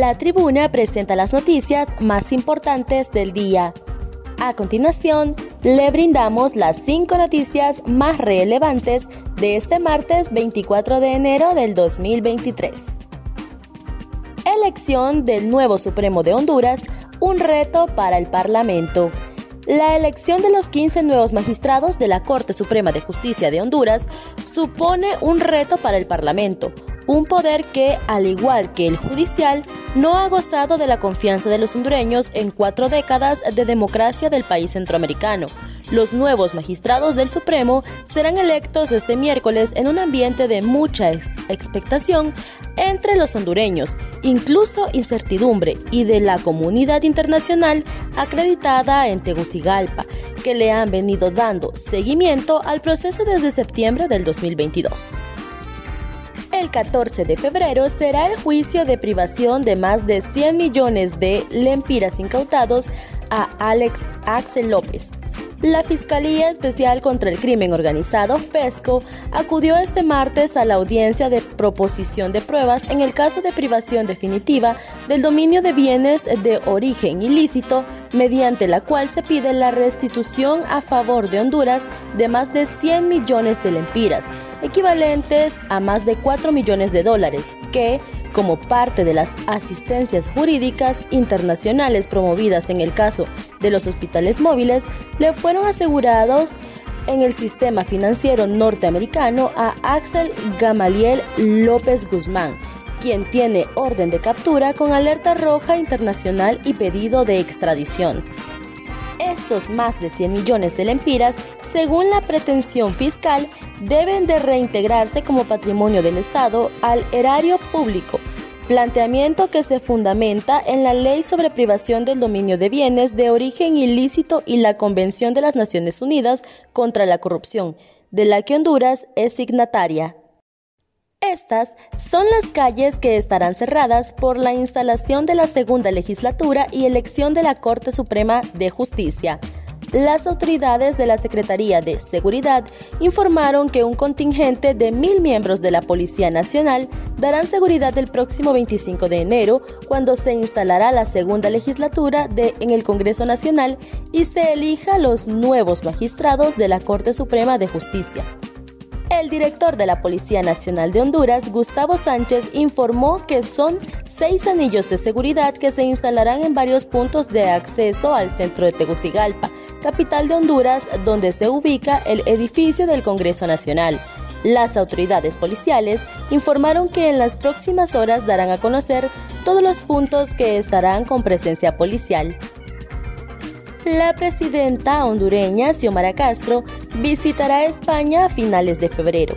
La tribuna presenta las noticias más importantes del día. A continuación, le brindamos las cinco noticias más relevantes de este martes 24 de enero del 2023. Elección del nuevo Supremo de Honduras, un reto para el Parlamento. La elección de los 15 nuevos magistrados de la Corte Suprema de Justicia de Honduras supone un reto para el Parlamento, un poder que, al igual que el judicial, no ha gozado de la confianza de los hondureños en cuatro décadas de democracia del país centroamericano. Los nuevos magistrados del Supremo serán electos este miércoles en un ambiente de mucha expectación entre los hondureños, incluso incertidumbre, y de la comunidad internacional acreditada en Tegucigalpa, que le han venido dando seguimiento al proceso desde septiembre del 2022. El 14 de febrero será el juicio de privación de más de 100 millones de lempiras incautados a Alex Axel López. La Fiscalía Especial contra el Crimen Organizado, FESCO, acudió este martes a la audiencia de proposición de pruebas en el caso de privación definitiva del dominio de bienes de origen ilícito, mediante la cual se pide la restitución a favor de Honduras de más de 100 millones de lempiras equivalentes a más de 4 millones de dólares, que, como parte de las asistencias jurídicas internacionales promovidas en el caso de los hospitales móviles, le fueron asegurados en el sistema financiero norteamericano a Axel Gamaliel López Guzmán, quien tiene orden de captura con alerta roja internacional y pedido de extradición. Estos más de 100 millones de lempiras, según la pretensión fiscal, deben de reintegrarse como patrimonio del Estado al erario público, planteamiento que se fundamenta en la Ley sobre privación del dominio de bienes de origen ilícito y la Convención de las Naciones Unidas contra la Corrupción, de la que Honduras es signataria. Estas son las calles que estarán cerradas por la instalación de la segunda legislatura y elección de la Corte Suprema de Justicia las autoridades de la Secretaría de Seguridad informaron que un contingente de mil miembros de la Policía Nacional darán seguridad el próximo 25 de enero, cuando se instalará la segunda legislatura de, en el Congreso Nacional y se elija los nuevos magistrados de la Corte Suprema de Justicia. El director de la Policía Nacional de Honduras, Gustavo Sánchez, informó que son seis anillos de seguridad que se instalarán en varios puntos de acceso al centro de Tegucigalpa, capital de Honduras, donde se ubica el edificio del Congreso Nacional. Las autoridades policiales informaron que en las próximas horas darán a conocer todos los puntos que estarán con presencia policial. La presidenta hondureña Xiomara Castro visitará España a finales de febrero.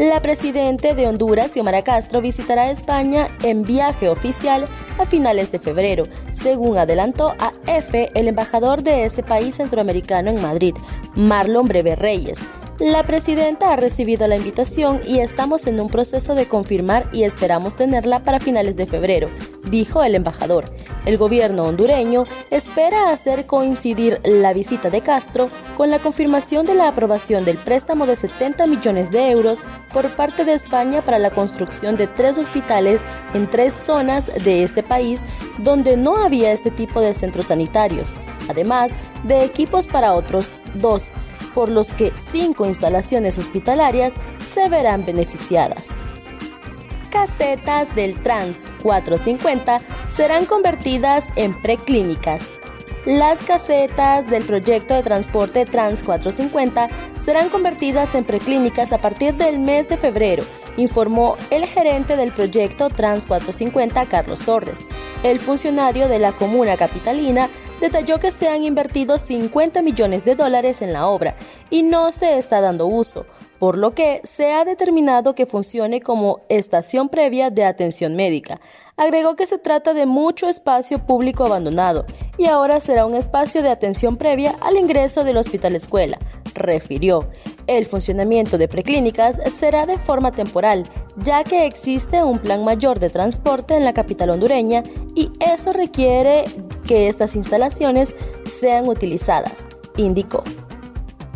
La presidenta de Honduras, Xiomara Castro, visitará España en viaje oficial a finales de febrero, según adelantó a EFE el embajador de ese país centroamericano en Madrid, Marlon Breve Reyes. La presidenta ha recibido la invitación y estamos en un proceso de confirmar y esperamos tenerla para finales de febrero, dijo el embajador. El gobierno hondureño espera hacer coincidir la visita de Castro con la confirmación de la aprobación del préstamo de 70 millones de euros por parte de España para la construcción de tres hospitales en tres zonas de este país donde no había este tipo de centros sanitarios, además de equipos para otros dos por los que cinco instalaciones hospitalarias se verán beneficiadas. Casetas del Trans 450 serán convertidas en preclínicas. Las casetas del proyecto de transporte Trans 450 serán convertidas en preclínicas a partir del mes de febrero, informó el gerente del proyecto Trans 450, Carlos Torres. El funcionario de la comuna capitalina detalló que se han invertido 50 millones de dólares en la obra y no se está dando uso, por lo que se ha determinado que funcione como estación previa de atención médica. Agregó que se trata de mucho espacio público abandonado y ahora será un espacio de atención previa al ingreso del hospital escuela. Refirió, el funcionamiento de preclínicas será de forma temporal, ya que existe un plan mayor de transporte en la capital hondureña y eso requiere que estas instalaciones sean utilizadas, indicó.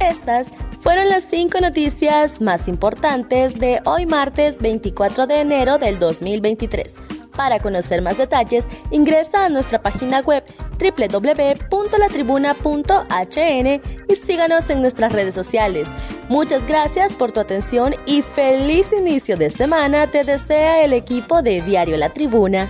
Estas fueron las cinco noticias más importantes de hoy martes 24 de enero del 2023. Para conocer más detalles, ingresa a nuestra página web www.latribuna.hn y síganos en nuestras redes sociales. Muchas gracias por tu atención y feliz inicio de semana te desea el equipo de Diario La Tribuna.